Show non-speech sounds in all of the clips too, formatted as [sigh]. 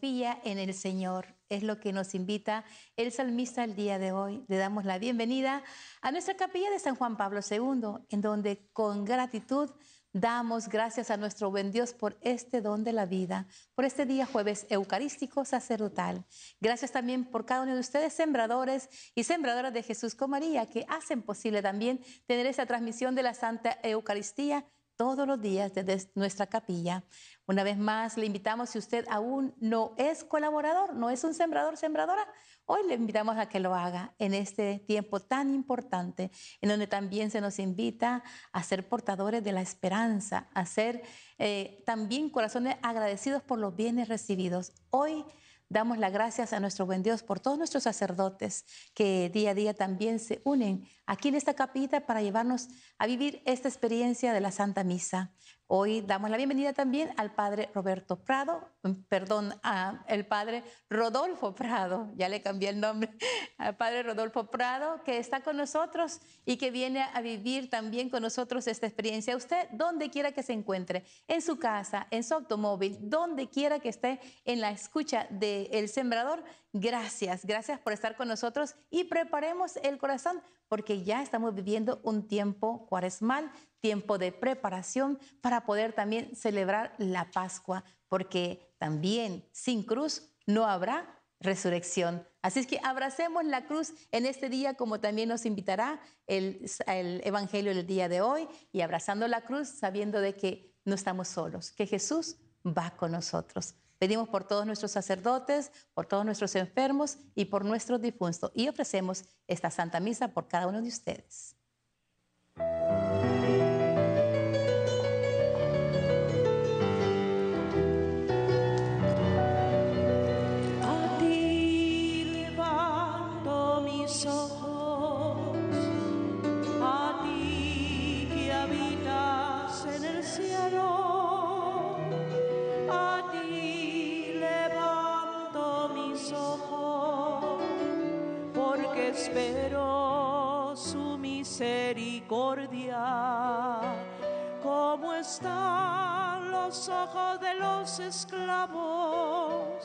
Confía en el Señor. Es lo que nos invita el salmista el día de hoy. Le damos la bienvenida a nuestra capilla de San Juan Pablo II, en donde con gratitud damos gracias a nuestro buen Dios por este don de la vida, por este día jueves eucarístico sacerdotal. Gracias también por cada uno de ustedes, sembradores y sembradoras de Jesús con María, que hacen posible también tener esa transmisión de la Santa Eucaristía todos los días desde nuestra capilla. Una vez más, le invitamos, si usted aún no es colaborador, no es un sembrador, sembradora, hoy le invitamos a que lo haga en este tiempo tan importante, en donde también se nos invita a ser portadores de la esperanza, a ser eh, también corazones agradecidos por los bienes recibidos. Hoy Damos las gracias a nuestro buen Dios por todos nuestros sacerdotes que día a día también se unen aquí en esta capita para llevarnos a vivir esta experiencia de la Santa Misa. Hoy damos la bienvenida también al padre Roberto Prado, mm, perdón, al padre Rodolfo Prado, ya le cambié el nombre, [laughs] al padre Rodolfo Prado, que está con nosotros y que viene a vivir también con nosotros esta experiencia. Usted, donde quiera que se encuentre, en su casa, en su automóvil, donde quiera que esté en la escucha del El Sembrador, gracias, gracias por estar con nosotros y preparemos el corazón porque ya estamos viviendo un tiempo cuaresmal tiempo de preparación para poder también celebrar la Pascua, porque también sin cruz no habrá resurrección. Así es que abracemos la cruz en este día como también nos invitará el, el, Evangelio del día de hoy y abrazando la cruz sabiendo de que no estamos solos, que Jesús va con nosotros. Pedimos por todos nuestros sacerdotes, por todos nuestros enfermos y por nuestros difuntos y ofrecemos esta Santa Misa por cada uno de ustedes. Como están los ojos de los esclavos,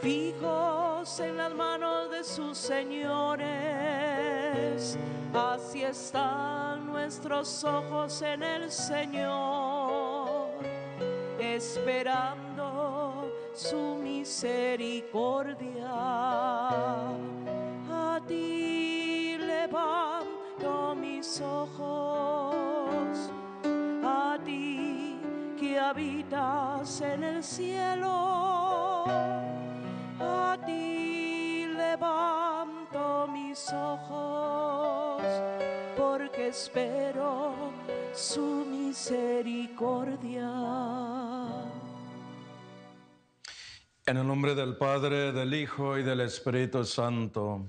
fijos en las manos de sus señores, así están nuestros ojos en el Señor, esperando su misericordia. Ojos a ti que habitas en el cielo. A ti levanto mis ojos porque espero su misericordia. En el nombre del Padre, del Hijo y del Espíritu Santo.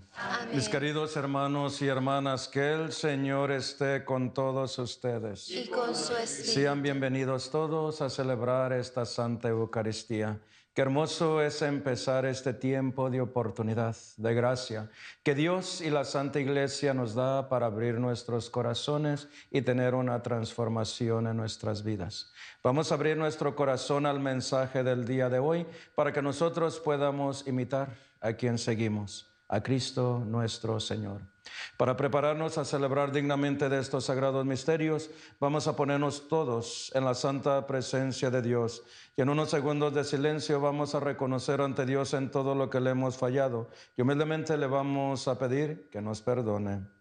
Mis queridos hermanos y hermanas, que el Señor esté con todos ustedes. Y con su espíritu. Sean bienvenidos todos a celebrar esta Santa Eucaristía. Qué hermoso es empezar este tiempo de oportunidad, de gracia, que Dios y la Santa Iglesia nos da para abrir nuestros corazones y tener una transformación en nuestras vidas. Vamos a abrir nuestro corazón al mensaje del día de hoy para que nosotros podamos imitar a quien seguimos, a Cristo nuestro Señor. Para prepararnos a celebrar dignamente de estos sagrados misterios, vamos a ponernos todos en la santa presencia de Dios y en unos segundos de silencio vamos a reconocer ante Dios en todo lo que le hemos fallado y humildemente le vamos a pedir que nos perdone.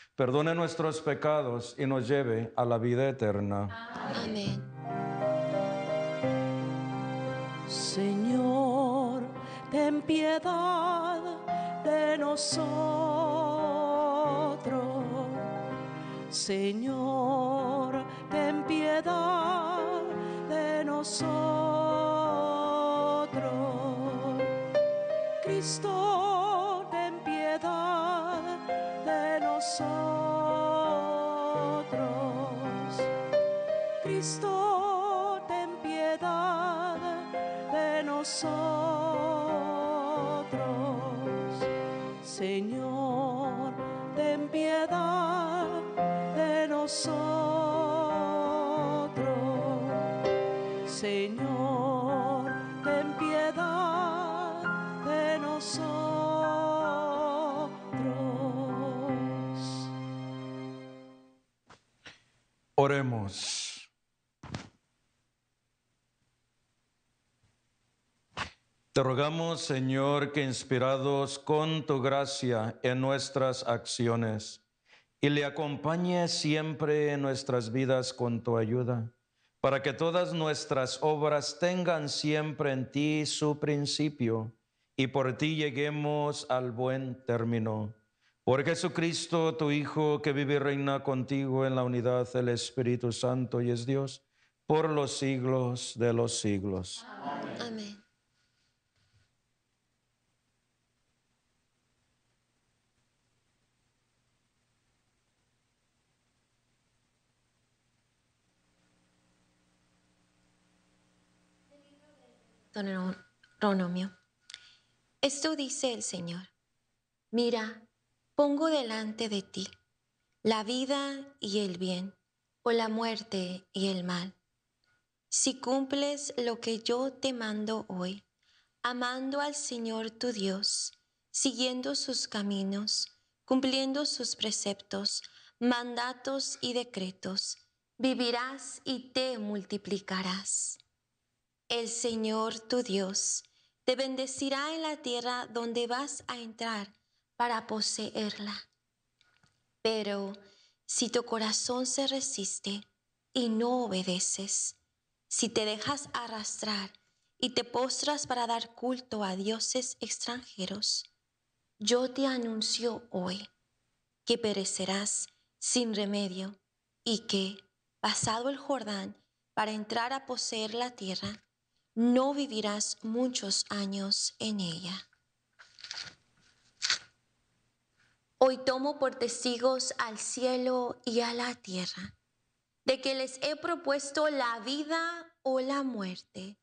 perdone nuestros pecados y nos lleve a la vida eterna. Amén. Señor, ten piedad de nosotros. Señor, ten piedad de nosotros. Cristo, Cristo, ten piedad de nosotros. Señor, ten piedad de nosotros. Señor, ten piedad de nosotros. Oremos. Te rogamos, Señor, que inspirados con tu gracia en nuestras acciones y le acompañe siempre en nuestras vidas con tu ayuda, para que todas nuestras obras tengan siempre en ti su principio y por ti lleguemos al buen término. Por Jesucristo, tu Hijo, que vive y reina contigo en la unidad del Espíritu Santo y es Dios, por los siglos de los siglos. Amén. Deuteronomio. Esto dice el Señor. Mira, pongo delante de ti la vida y el bien, o la muerte y el mal. Si cumples lo que yo te mando hoy, amando al Señor tu Dios, siguiendo sus caminos, cumpliendo sus preceptos, mandatos y decretos, vivirás y te multiplicarás. El Señor tu Dios te bendecirá en la tierra donde vas a entrar para poseerla. Pero si tu corazón se resiste y no obedeces, si te dejas arrastrar y te postras para dar culto a dioses extranjeros, yo te anuncio hoy que perecerás sin remedio y que, pasado el Jordán para entrar a poseer la tierra, no vivirás muchos años en ella. Hoy tomo por testigos al cielo y a la tierra de que les he propuesto la vida o la muerte,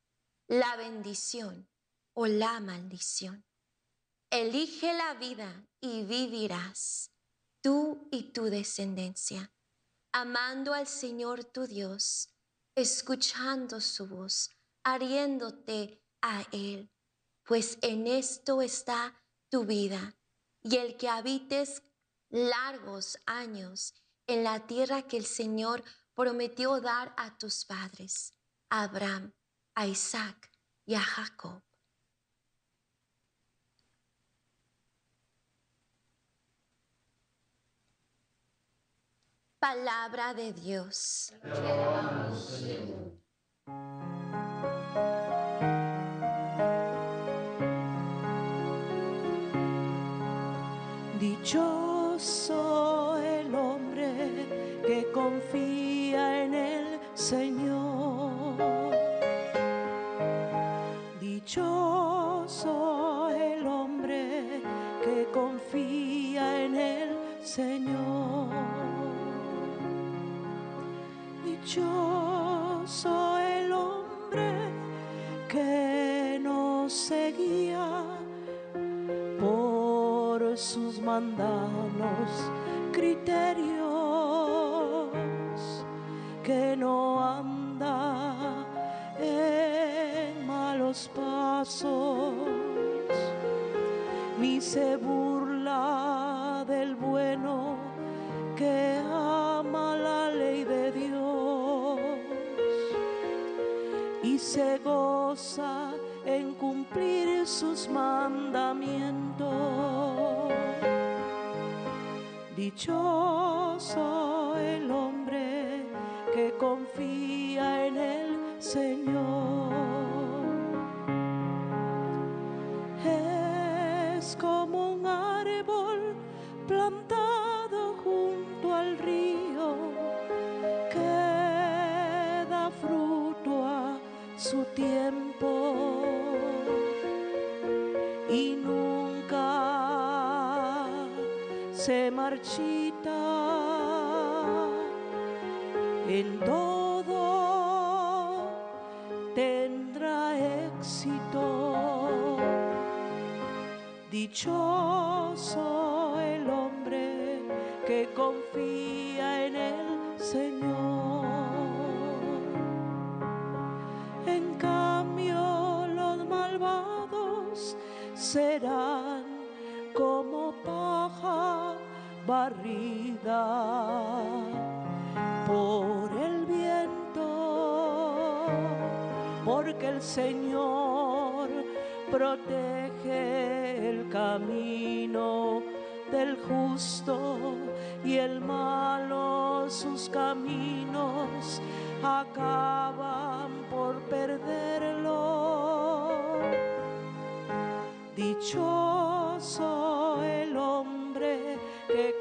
la bendición o la maldición. Elige la vida y vivirás, tú y tu descendencia, amando al Señor tu Dios, escuchando su voz, ariéndote a Él, pues en esto está tu vida y el que habites largos años en la tierra que el Señor prometió dar a tus padres, a Abraham, a Isaac y a Jacob. Palabra de Dios. Dichoso el hombre que confía en el Señor. Dichoso el hombre que confía en el Señor. Dichoso el hombre que no se por sus mandanos, criterios, que no anda en malos pasos, ni se burla del bueno que ama la ley de Dios y se goza en cumplir sus mandamientos. Dichoso el hombre que confía en el Señor. Es como un árbol plantado junto al río que da fruto a su tiempo. Se marchita en todo tendrá éxito. Dichoso el hombre que confía en el Señor. En cambio los malvados serán como paja barrida por el viento, porque el Señor protege el camino del justo y el malo sus caminos acaban por perderlo. Dichoso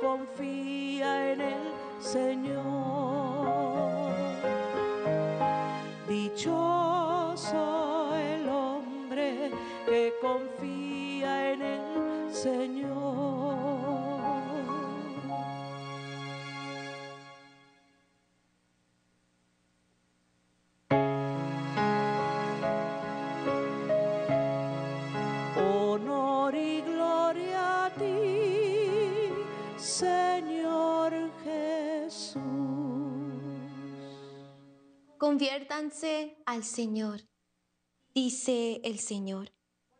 confía en el Señor. Dichoso el hombre que confía en el Señor. Conviértanse al Señor, dice el Señor,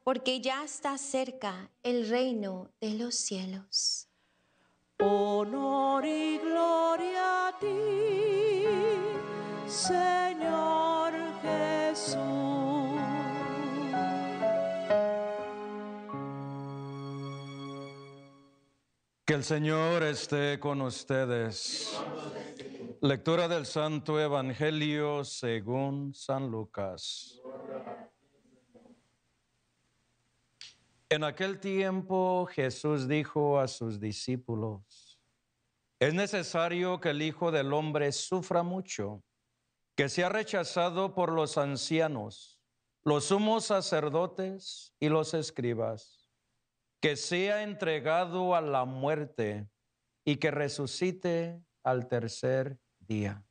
porque ya está cerca el reino de los cielos. Honor y gloria a ti, Señor Jesús. Que el Señor esté con ustedes. Lectura del Santo Evangelio según San Lucas. En aquel tiempo Jesús dijo a sus discípulos, es necesario que el Hijo del Hombre sufra mucho, que sea rechazado por los ancianos, los sumos sacerdotes y los escribas que sea entregado a la muerte y que resucite al tercer día.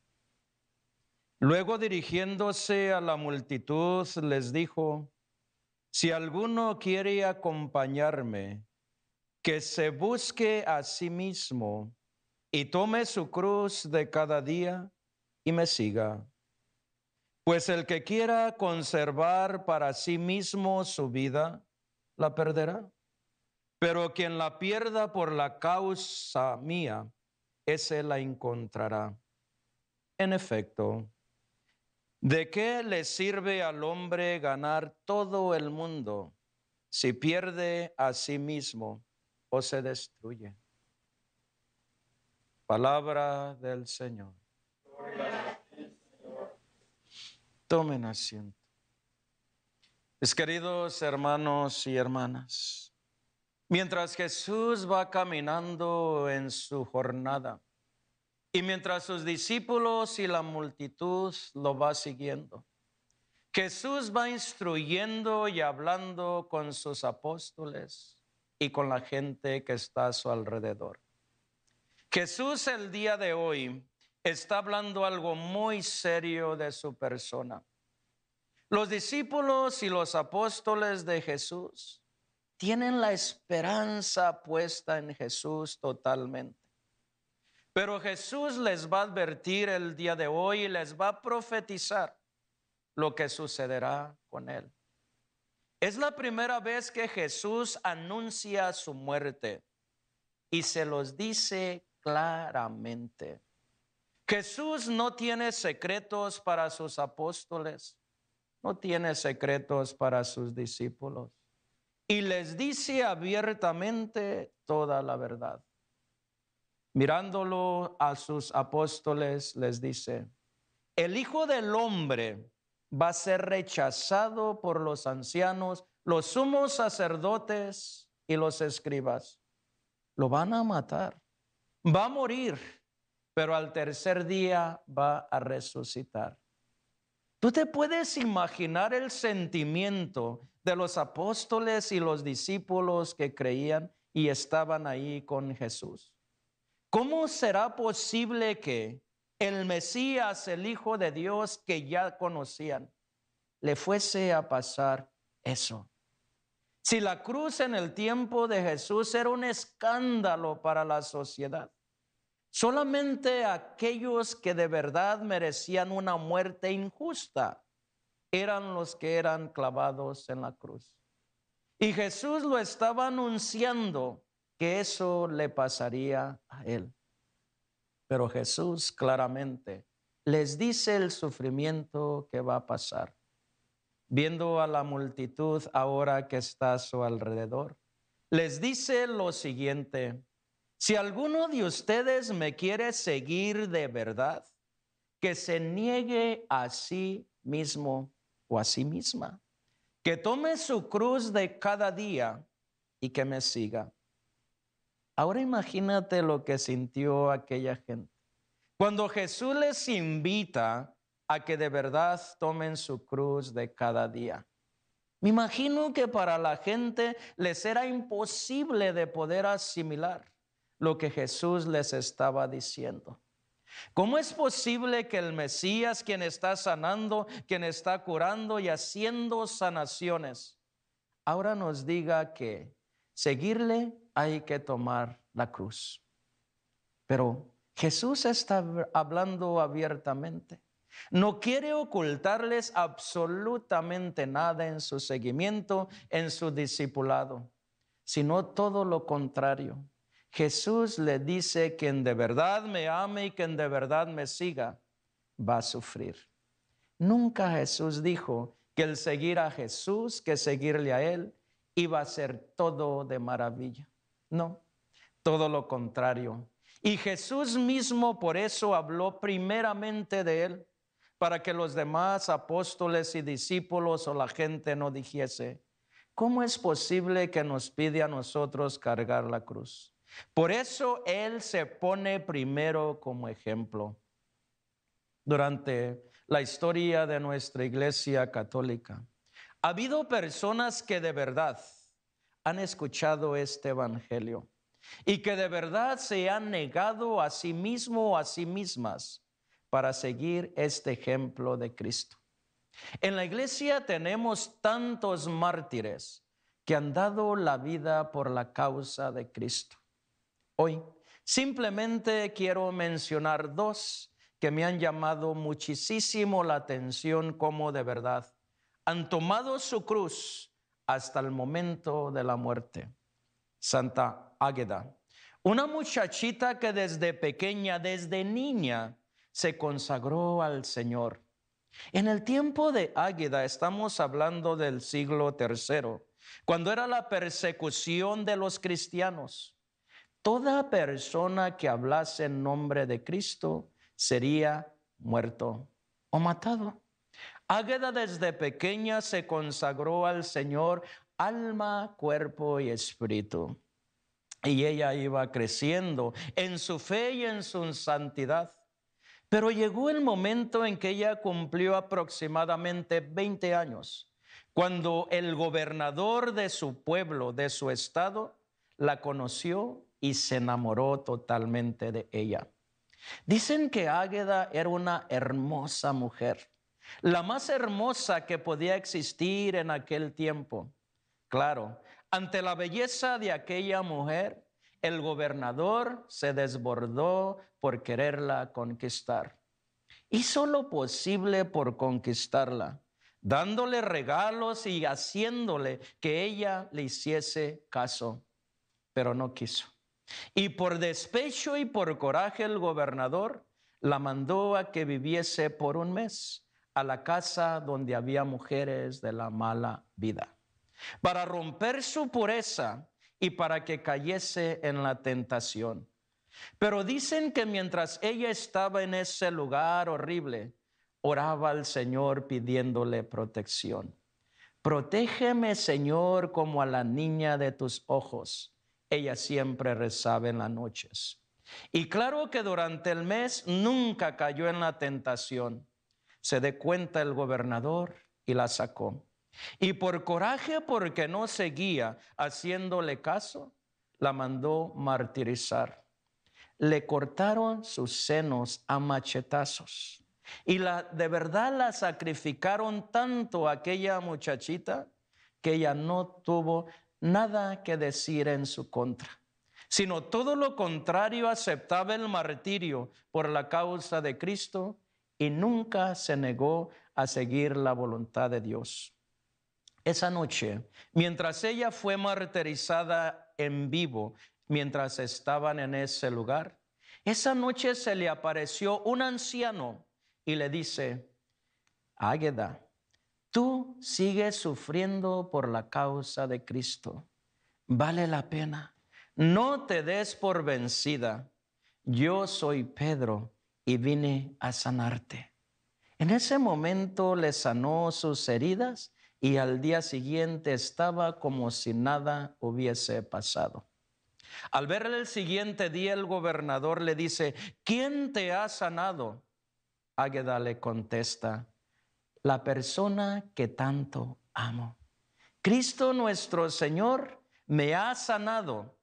Luego dirigiéndose a la multitud les dijo, si alguno quiere acompañarme, que se busque a sí mismo y tome su cruz de cada día y me siga. Pues el que quiera conservar para sí mismo su vida, la perderá. Pero quien la pierda por la causa mía, ese la encontrará. En efecto, ¿de qué le sirve al hombre ganar todo el mundo si pierde a sí mismo o se destruye? Palabra del Señor. Tomen asiento. Mis queridos hermanos y hermanas, Mientras Jesús va caminando en su jornada y mientras sus discípulos y la multitud lo va siguiendo, Jesús va instruyendo y hablando con sus apóstoles y con la gente que está a su alrededor. Jesús el día de hoy está hablando algo muy serio de su persona. Los discípulos y los apóstoles de Jesús tienen la esperanza puesta en Jesús totalmente. Pero Jesús les va a advertir el día de hoy y les va a profetizar lo que sucederá con él. Es la primera vez que Jesús anuncia su muerte y se los dice claramente. Jesús no tiene secretos para sus apóstoles, no tiene secretos para sus discípulos y les dice abiertamente toda la verdad. Mirándolo a sus apóstoles, les dice, el Hijo del Hombre va a ser rechazado por los ancianos, los sumos sacerdotes y los escribas. Lo van a matar, va a morir, pero al tercer día va a resucitar. ¿Tú te puedes imaginar el sentimiento de los apóstoles y los discípulos que creían y estaban ahí con Jesús? ¿Cómo será posible que el Mesías, el Hijo de Dios que ya conocían, le fuese a pasar eso? Si la cruz en el tiempo de Jesús era un escándalo para la sociedad, solamente aquellos que de verdad merecían una muerte injusta eran los que eran clavados en la cruz. Y Jesús lo estaba anunciando que eso le pasaría a él. Pero Jesús claramente les dice el sufrimiento que va a pasar viendo a la multitud ahora que está a su alrededor, les dice lo siguiente, si alguno de ustedes me quiere seguir de verdad, que se niegue a sí mismo o a sí misma, que tome su cruz de cada día y que me siga. Ahora imagínate lo que sintió aquella gente. Cuando Jesús les invita a que de verdad tomen su cruz de cada día. Me imagino que para la gente les era imposible de poder asimilar lo que Jesús les estaba diciendo. ¿Cómo es posible que el Mesías, quien está sanando, quien está curando y haciendo sanaciones, ahora nos diga que seguirle hay que tomar la cruz? Pero Jesús está hablando abiertamente. No quiere ocultarles absolutamente nada en su seguimiento, en su discipulado, sino todo lo contrario. Jesús le dice quien de verdad me ame y quien de verdad me siga va a sufrir. Nunca Jesús dijo que el seguir a Jesús, que seguirle a Él, iba a ser todo de maravilla. No, todo lo contrario. Y Jesús mismo por eso habló primeramente de Él para que los demás apóstoles y discípulos o la gente no dijese, ¿cómo es posible que nos pide a nosotros cargar la cruz? Por eso Él se pone primero como ejemplo. Durante la historia de nuestra iglesia católica, ha habido personas que de verdad han escuchado este Evangelio y que de verdad se han negado a sí mismo o a sí mismas para seguir este ejemplo de Cristo. En la iglesia tenemos tantos mártires que han dado la vida por la causa de Cristo. Hoy simplemente quiero mencionar dos que me han llamado muchísimo la atención como de verdad han tomado su cruz hasta el momento de la muerte. Santa Águeda, una muchachita que desde pequeña, desde niña, se consagró al Señor. En el tiempo de Águeda estamos hablando del siglo III, cuando era la persecución de los cristianos. Toda persona que hablase en nombre de Cristo sería muerto o matado. Águeda desde pequeña se consagró al Señor alma, cuerpo y espíritu. Y ella iba creciendo en su fe y en su santidad. Pero llegó el momento en que ella cumplió aproximadamente 20 años, cuando el gobernador de su pueblo, de su estado, la conoció y se enamoró totalmente de ella. Dicen que Águeda era una hermosa mujer, la más hermosa que podía existir en aquel tiempo. Claro, ante la belleza de aquella mujer, el gobernador se desbordó por quererla conquistar. Hizo lo posible por conquistarla, dándole regalos y haciéndole que ella le hiciese caso, pero no quiso. Y por despecho y por coraje el gobernador la mandó a que viviese por un mes a la casa donde había mujeres de la mala vida. Para romper su pureza, y para que cayese en la tentación. Pero dicen que mientras ella estaba en ese lugar horrible, oraba al Señor pidiéndole protección. Protégeme, Señor, como a la niña de tus ojos. Ella siempre rezaba en las noches. Y claro que durante el mes nunca cayó en la tentación. Se dé cuenta el gobernador y la sacó. Y por coraje, porque no seguía haciéndole caso, la mandó martirizar. Le cortaron sus senos a machetazos. Y la, de verdad la sacrificaron tanto a aquella muchachita que ella no tuvo nada que decir en su contra, sino todo lo contrario aceptaba el martirio por la causa de Cristo y nunca se negó a seguir la voluntad de Dios. Esa noche, mientras ella fue martirizada en vivo, mientras estaban en ese lugar, esa noche se le apareció un anciano y le dice, Águeda, tú sigues sufriendo por la causa de Cristo. Vale la pena. No te des por vencida. Yo soy Pedro y vine a sanarte. En ese momento le sanó sus heridas y al día siguiente estaba como si nada hubiese pasado. Al verle el siguiente día, el gobernador le dice, ¿quién te ha sanado? Águeda le contesta, la persona que tanto amo. Cristo nuestro Señor me ha sanado.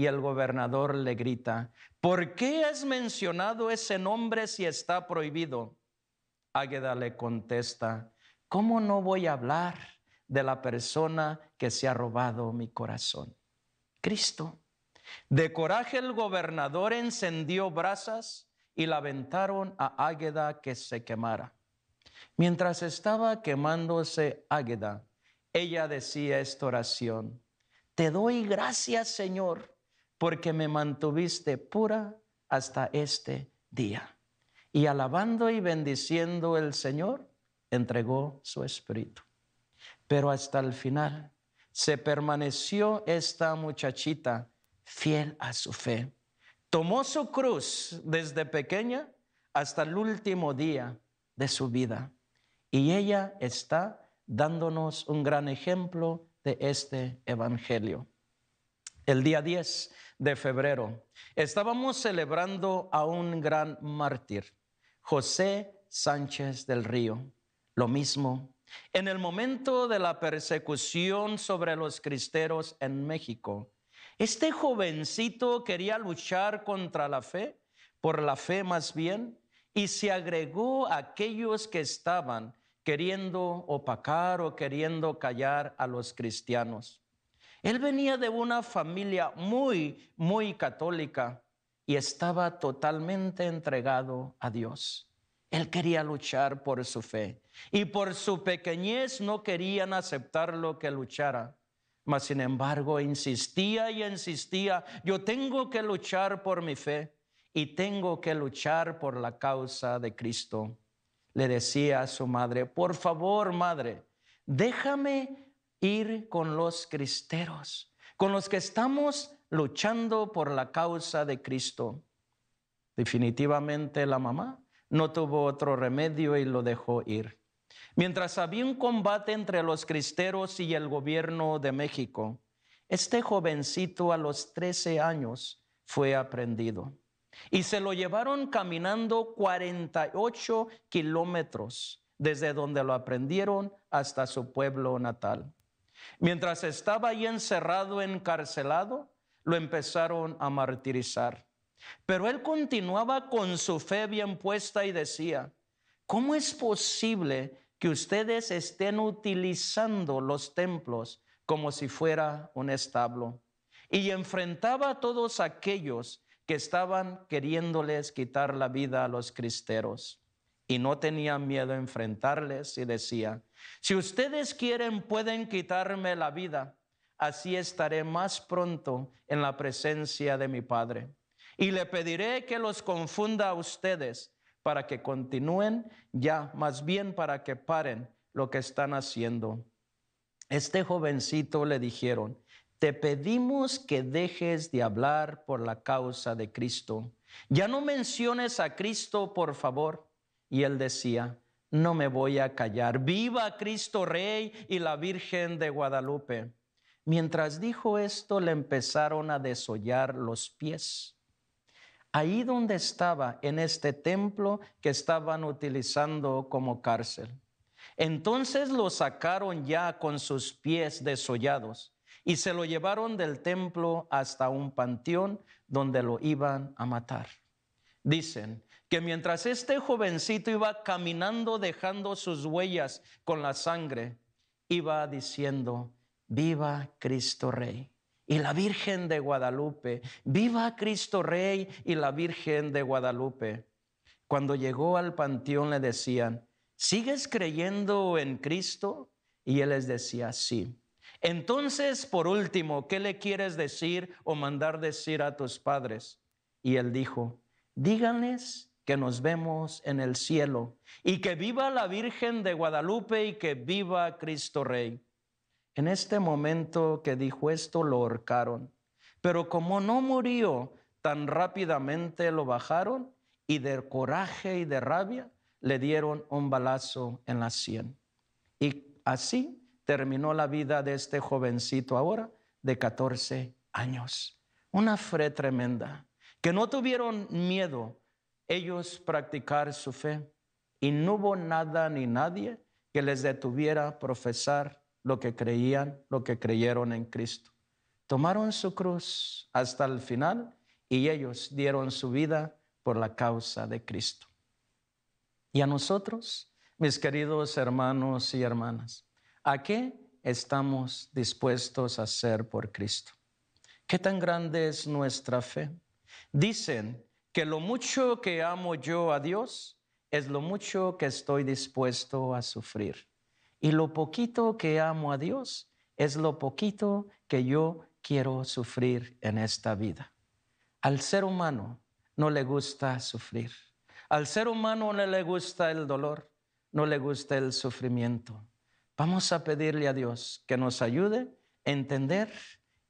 Y el gobernador le grita, ¿por qué has mencionado ese nombre si está prohibido? Águeda le contesta, ¿cómo no voy a hablar de la persona que se ha robado mi corazón? Cristo. De coraje el gobernador encendió brasas y la aventaron a Águeda que se quemara. Mientras estaba quemándose Águeda, ella decía esta oración, Te doy gracias, Señor, porque me mantuviste pura hasta este día. Y alabando y bendiciendo el Señor, entregó su espíritu. Pero hasta el final se permaneció esta muchachita fiel a su fe tomó su cruz desde pequeña hasta el último día de su vida. Y ella está dándonos un gran ejemplo de este Evangelio. El día 10 de febrero estábamos celebrando a un gran mártir, José Sánchez del Río. Lo mismo, en el momento de la persecución sobre los cristeros en México, este jovencito quería luchar contra la fe, por la fe más bien, y se agregó a aquellos que estaban queriendo opacar o queriendo callar a los cristianos. Él venía de una familia muy, muy católica y estaba totalmente entregado a Dios. Él quería luchar por su fe y por su pequeñez no querían aceptar lo que luchara. Mas sin embargo insistía y insistía, yo tengo que luchar por mi fe y tengo que luchar por la causa de Cristo. Le decía a su madre, por favor, madre, déjame ir con los cristeros, con los que estamos luchando por la causa de Cristo. Definitivamente la mamá no tuvo otro remedio y lo dejó ir. Mientras había un combate entre los cristeros y el gobierno de México, este jovencito a los 13 años fue aprendido y se lo llevaron caminando 48 kilómetros desde donde lo aprendieron hasta su pueblo natal. Mientras estaba ahí encerrado, encarcelado, lo empezaron a martirizar. Pero él continuaba con su fe bien puesta y decía, ¿cómo es posible que ustedes estén utilizando los templos como si fuera un establo. Y enfrentaba a todos aquellos que estaban queriéndoles quitar la vida a los cristeros. Y no tenía miedo a enfrentarles y decía, si ustedes quieren pueden quitarme la vida, así estaré más pronto en la presencia de mi Padre. Y le pediré que los confunda a ustedes para que continúen, ya más bien para que paren lo que están haciendo. Este jovencito le dijeron, te pedimos que dejes de hablar por la causa de Cristo. Ya no menciones a Cristo, por favor. Y él decía, no me voy a callar. Viva Cristo Rey y la Virgen de Guadalupe. Mientras dijo esto, le empezaron a desollar los pies. ahí donde estaba, en este templo que estaban utilizando como cárcel. Entonces lo sacaron ya con sus pies desollados y se lo llevaron del templo hasta un panteón donde lo iban a matar. Dicen que mientras este jovencito iba caminando dejando sus huellas con la sangre, iba diciendo, viva Cristo Rey y la Virgen de Guadalupe, viva Cristo Rey y la Virgen de Guadalupe. Cuando llegó al panteón le decían, ¿sigues creyendo en Cristo? Y él les decía, sí. Entonces, por último, ¿qué le quieres decir o mandar decir a tus padres? Y él dijo, díganles que nos vemos en el cielo y que viva la Virgen de Guadalupe y que viva Cristo Rey. En este momento que dijo esto, lo ahorcaron. Pero como no murió tan rápidamente, lo bajaron y de coraje y de rabia le dieron un balazo en la sien. Y así terminó la vida de este jovencito ahora de 14 años. Una fe tremenda, que no tuvieron miedo ellos practicar su fe y no hubo nada ni nadie que les detuviera profesar lo que creían, lo que creyeron en Cristo. Tomaron su cruz hasta el final y ellos dieron su vida por la causa de Cristo. Y a nosotros, mis queridos hermanos y hermanas, ¿a qué estamos dispuestos a hacer por Cristo? ¿Qué tan grande es nuestra fe? Dicen que lo mucho que amo yo a Dios es lo mucho que estoy dispuesto a sufrir. Y lo poquito que amo a Dios es lo poquito que yo quiero sufrir en esta vida. Al ser humano no le gusta sufrir. Al ser humano no le gusta el dolor, no le gusta el sufrimiento. Vamos a pedirle a Dios que nos ayude a entender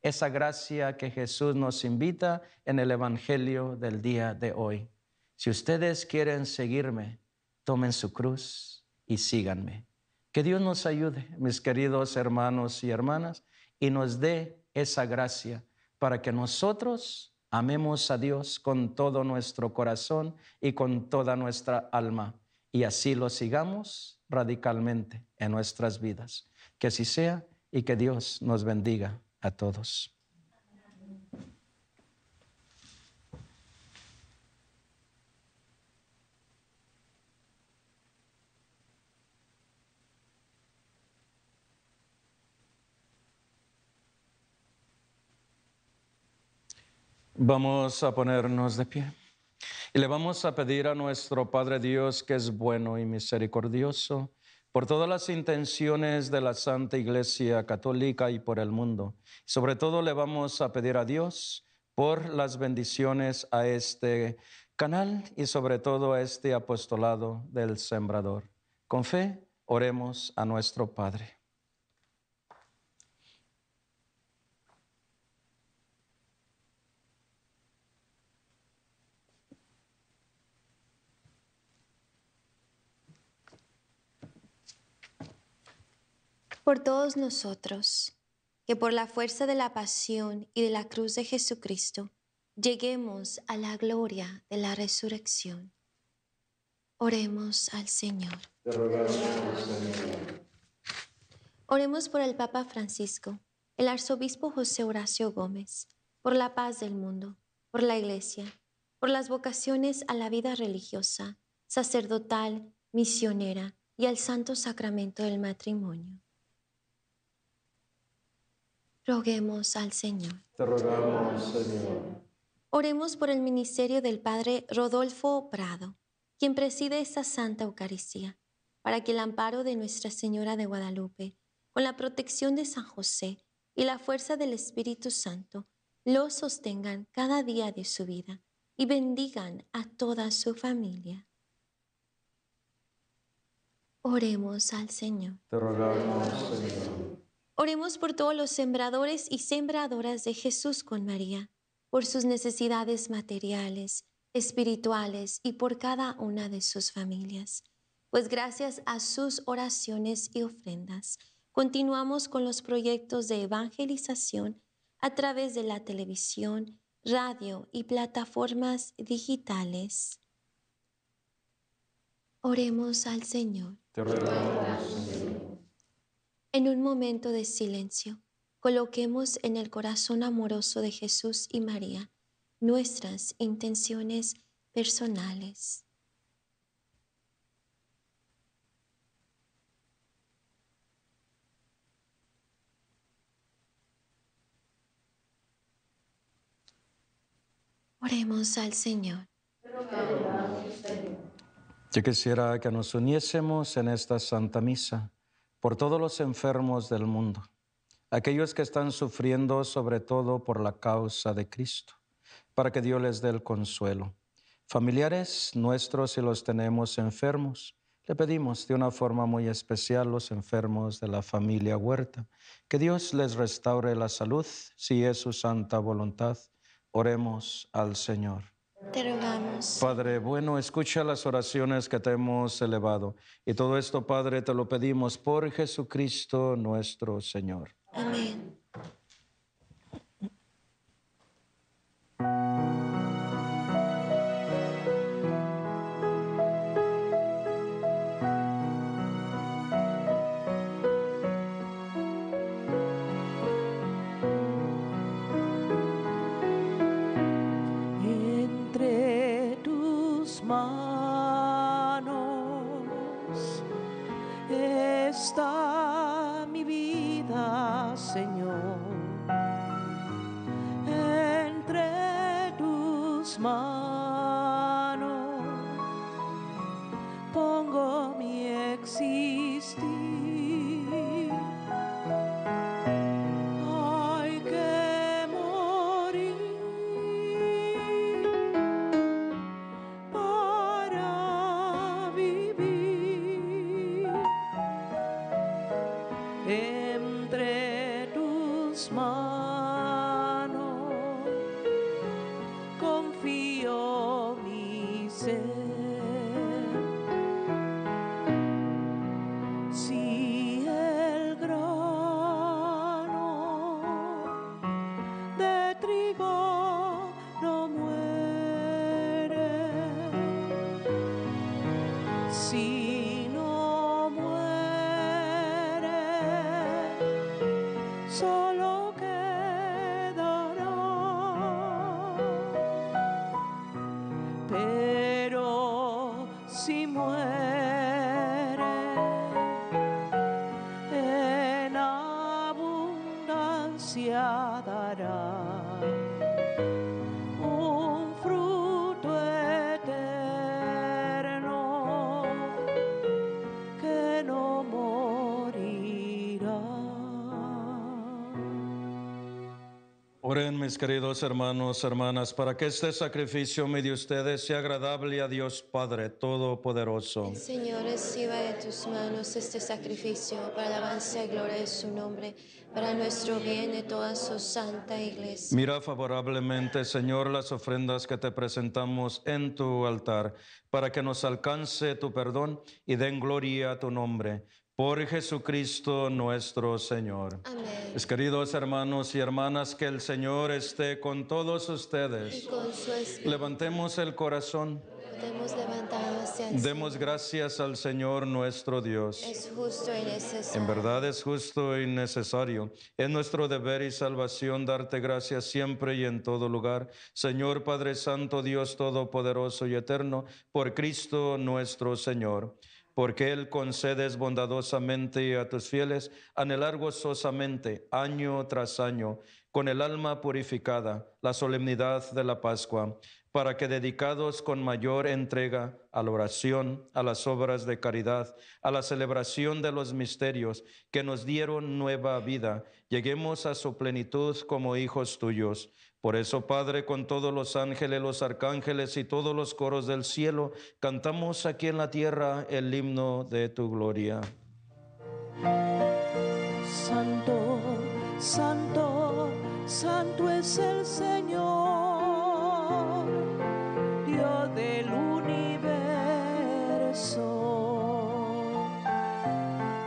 esa gracia que Jesús nos invita en el Evangelio del día de hoy. Si ustedes quieren seguirme, tomen su cruz y síganme. Que Dios nos ayude, mis queridos hermanos y hermanas, y nos dé esa gracia para que nosotros amemos a Dios con todo nuestro corazón y con toda nuestra alma, y así lo sigamos radicalmente en nuestras vidas. Que así sea y que Dios nos bendiga a todos. Vamos a ponernos de pie y le vamos a pedir a nuestro Padre Dios, que es bueno y misericordioso, por todas las intenciones de la Santa Iglesia Católica y por el mundo. Sobre todo le vamos a pedir a Dios por las bendiciones a este canal y sobre todo a este apostolado del Sembrador. Con fe, oremos a nuestro Padre. Por todos nosotros, que por la fuerza de la pasión y de la cruz de Jesucristo lleguemos a la gloria de la resurrección. Oremos al Señor. Oremos por el Papa Francisco, el arzobispo José Horacio Gómez, por la paz del mundo, por la Iglesia, por las vocaciones a la vida religiosa, sacerdotal, misionera y al santo sacramento del matrimonio. Roguemos al Señor. Te rogamos, Señor. Oremos por el ministerio del Padre Rodolfo Prado, quien preside esta Santa Eucaristía, para que el amparo de Nuestra Señora de Guadalupe, con la protección de San José y la fuerza del Espíritu Santo, lo sostengan cada día de su vida y bendigan a toda su familia. Oremos al Señor. Te rogamos, Señor. Oremos por todos los sembradores y sembradoras de Jesús con María, por sus necesidades materiales, espirituales y por cada una de sus familias. Pues gracias a sus oraciones y ofrendas, continuamos con los proyectos de evangelización a través de la televisión radio y plataformas digitales. Oremos al Señor. Te En un momento de silencio, coloquemos en el corazón amoroso de Jesús y María nuestras intenciones personales. Oremos al Señor. Yo quisiera que nos uniésemos en esta Santa Misa por todos los enfermos del mundo, aquellos que están sufriendo sobre todo por la causa de Cristo, para que Dios les dé el consuelo. Familiares nuestros, si los tenemos enfermos, le pedimos de una forma muy especial los enfermos de la familia Huerta, que Dios les restaure la salud, si es su santa voluntad. Oremos al Señor. Padre bueno, escucha las oraciones que te hemos elevado. Y todo esto, Padre, te lo pedimos por Jesucristo nuestro Señor. Amén. Mis queridos hermanos, hermanas, para que este sacrificio medio ustedes sea agradable a Dios Padre Todopoderoso. Señor reciba de tus manos este sacrificio para la alabanza y gloria de su nombre, para nuestro bien de toda su santa iglesia. Mira favorablemente, Señor, las ofrendas que te presentamos en tu altar, para que nos alcance tu perdón y den gloria a tu nombre. Por Jesucristo nuestro Señor. Amén. Mis queridos hermanos y hermanas, que el Señor esté con todos Y ustedes. con su espíritu Levantemos el corazón. Demos gracias al Señor nuestro Dios. Es justo y necesario. En verdad es justo y necesario. Es nuestro deber y salvación darte gracias siempre y en todo lugar. Señor Padre Santo, Dios Todopoderoso y Eterno, por Cristo nuestro Señor. Porque Él concedes bondadosamente a tus fieles anhelar gozosamente, año tras año, con el alma purificada, la solemnidad de la Pascua, para que dedicados con mayor entrega a la oración, a las obras de caridad, a la celebración de los misterios que nos dieron nueva vida, lleguemos a su plenitud como hijos tuyos. Por eso, Padre, con todos los ángeles, los arcángeles y todos los coros del cielo, cantamos aquí en la tierra el himno de tu gloria. Santo, santo, santo es el Señor, Dios del universo.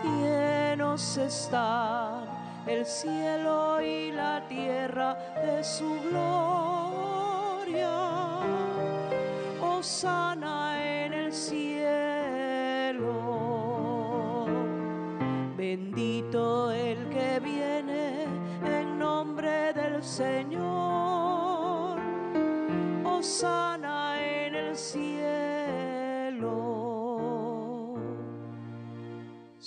Llenos están el cielo y la tierra de su gloria. Osana en el cielo. Bendito el que viene en nombre del Señor. Osana en el cielo.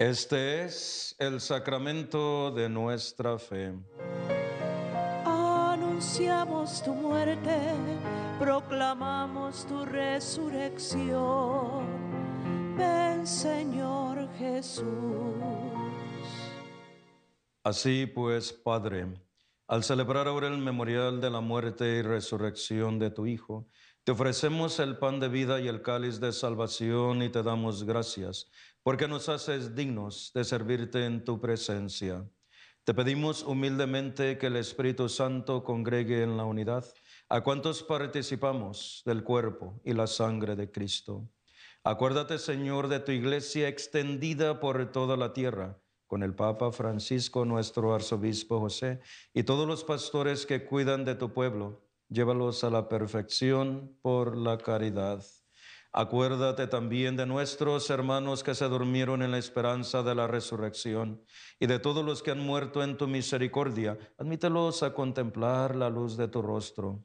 Este es el sacramento de nuestra fe. Anunciamos tu muerte, proclamamos tu resurrección. Ven Señor Jesús. Así pues, Padre, al celebrar ahora el memorial de la muerte y resurrección de tu Hijo, te ofrecemos el pan de vida y el cáliz de salvación y te damos gracias porque nos haces dignos de servirte en tu presencia. Te pedimos humildemente que el Espíritu Santo congregue en la unidad a cuantos participamos del cuerpo y la sangre de Cristo. Acuérdate, Señor, de tu iglesia extendida por toda la tierra, con el Papa Francisco, nuestro arzobispo José, y todos los pastores que cuidan de tu pueblo. Llévalos a la perfección por la caridad. Acuérdate también de nuestros hermanos que se durmieron en la esperanza de la resurrección y de todos los que han muerto en tu misericordia. Admítelos a contemplar la luz de tu rostro.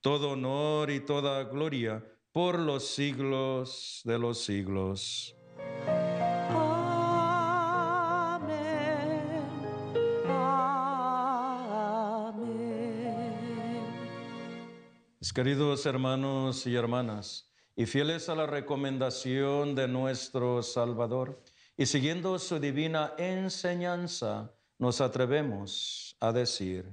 todo honor y toda gloria por los siglos de los siglos. Amén. Amén. Mis queridos hermanos y hermanas, y fieles a la recomendación de nuestro Salvador, y siguiendo su divina enseñanza, nos atrevemos a decir,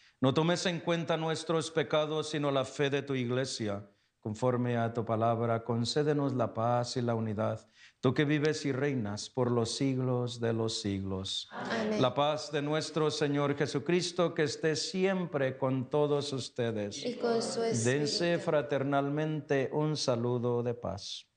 No tomes en cuenta nuestros pecados, sino la fe de tu iglesia. Conforme a tu palabra, concédenos la paz y la unidad, tú que vives y reinas por los siglos de los siglos. Amén. La paz de nuestro Señor Jesucristo, que esté siempre con todos ustedes. Y con su Dense fraternalmente un saludo de paz.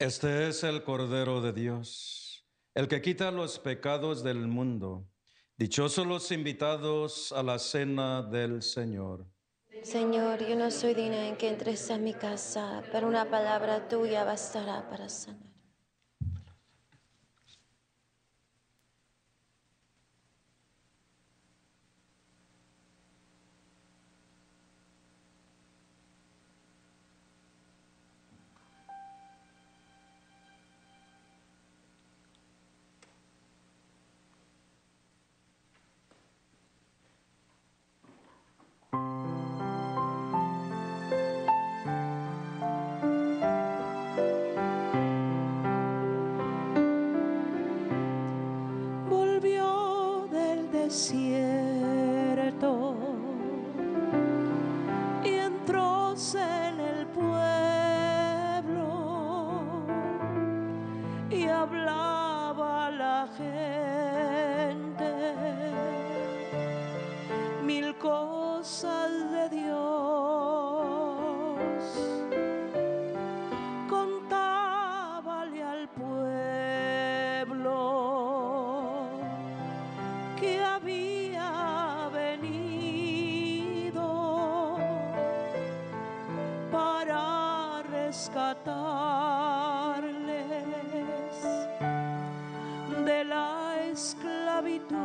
Este es el Cordero de Dios, el que quita los pecados del mundo. Dichosos los invitados a la cena del Señor. Señor, yo no soy digna en que entres a mi casa, pero una palabra tuya bastará para sanar. Esclavitud.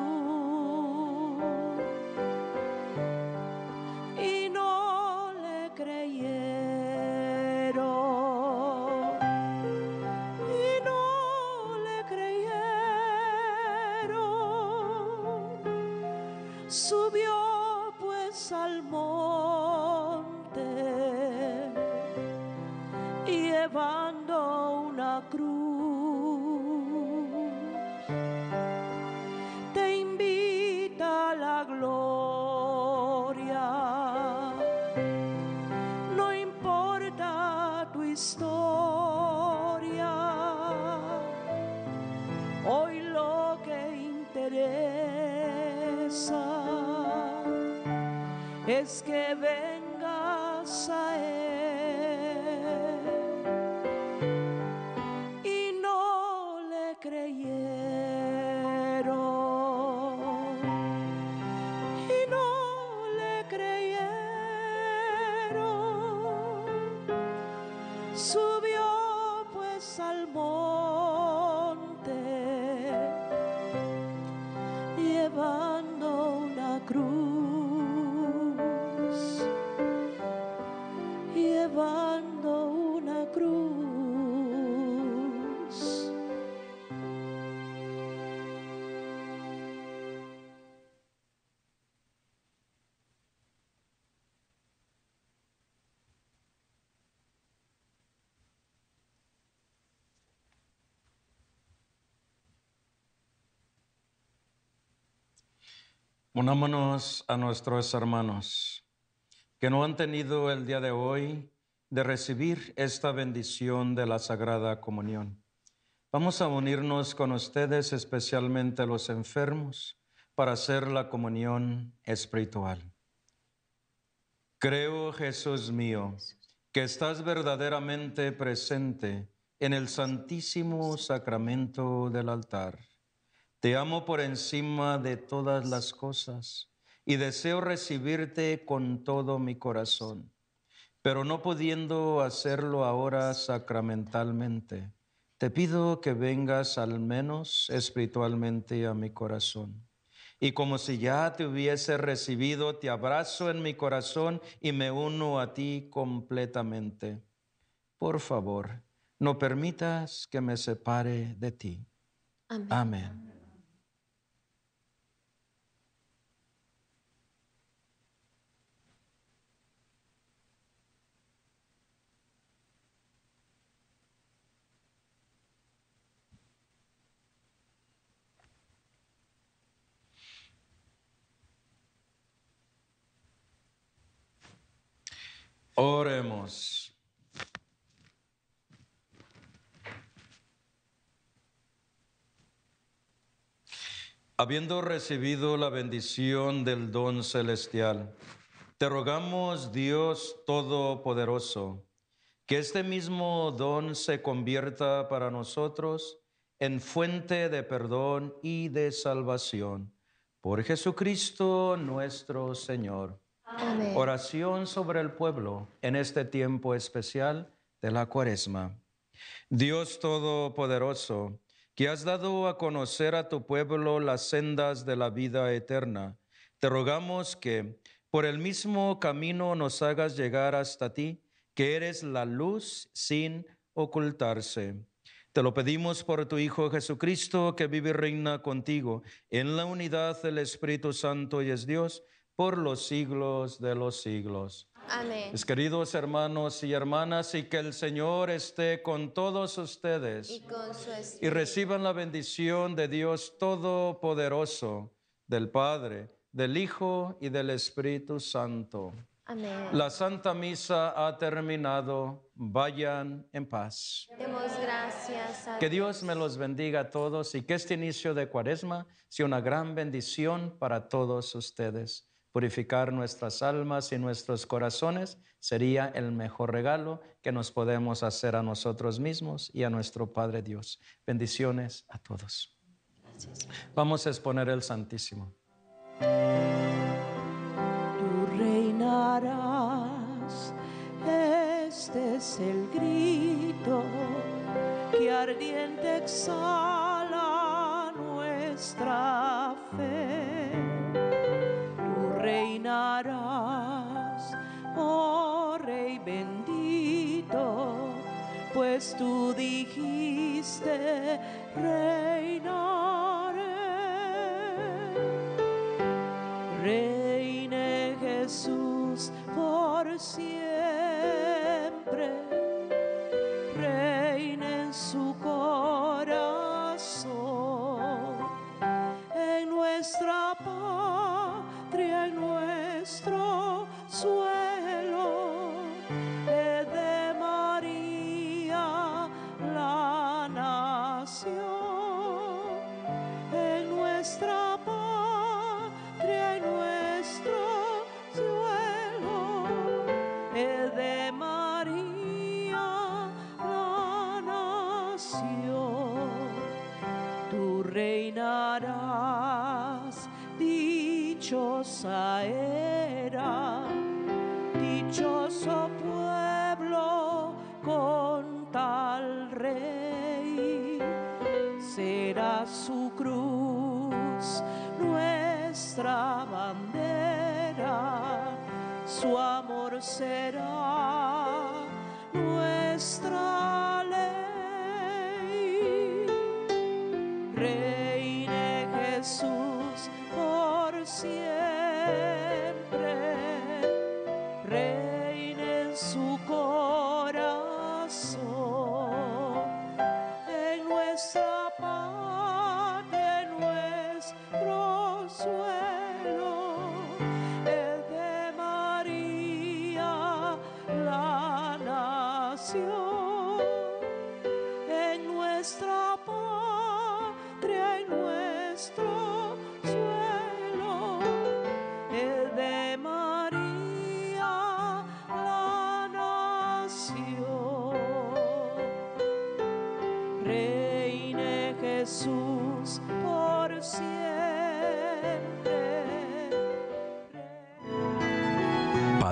Y no le creyeron. Y no le creyeron. Subió pues al monte. Llevando es que Unámonos a nuestros hermanos que no han tenido el día de hoy de recibir esta bendición de la Sagrada Comunión. Vamos a unirnos con ustedes, especialmente los enfermos, para hacer la comunión espiritual. Creo, Jesús mío, que estás verdaderamente presente en el santísimo sacramento del altar. Te amo por encima de todas las cosas y deseo recibirte con todo mi corazón, pero no pudiendo hacerlo ahora sacramentalmente, te pido que vengas al menos espiritualmente a mi corazón. Y como si ya te hubiese recibido, te abrazo en mi corazón y me uno a ti completamente. Por favor, no permitas que me separe de ti. Amén. Amén. Oremos. Habiendo recibido la bendición del don celestial, te rogamos, Dios Todopoderoso, que este mismo don se convierta para nosotros en fuente de perdón y de salvación. Por Jesucristo nuestro Señor. Oración sobre el pueblo en este tiempo especial de la cuaresma. Dios Todopoderoso, que has dado a conocer a tu pueblo las sendas de la vida eterna, te rogamos que por el mismo camino nos hagas llegar hasta ti, que eres la luz sin ocultarse. Te lo pedimos por tu Hijo Jesucristo, que vive y reina contigo en la unidad del Espíritu Santo y es Dios por los siglos de los siglos. Amén. Mis queridos hermanos y hermanas, y que el Señor esté con todos ustedes Y con su y reciban la bendición de Dios Todopoderoso, del Padre, del Hijo y del Espíritu Santo. Amén. La Santa Misa ha terminado. Vayan en paz. Demos gracias a Que Dios me los bendiga a todos y que este inicio de cuaresma sea una gran bendición para todos ustedes. Purificar nuestras almas y nuestros corazones sería el mejor regalo que nos podemos hacer a nosotros mismos y a nuestro Padre Dios. Bendiciones a todos. Vamos a exponer el Santísimo.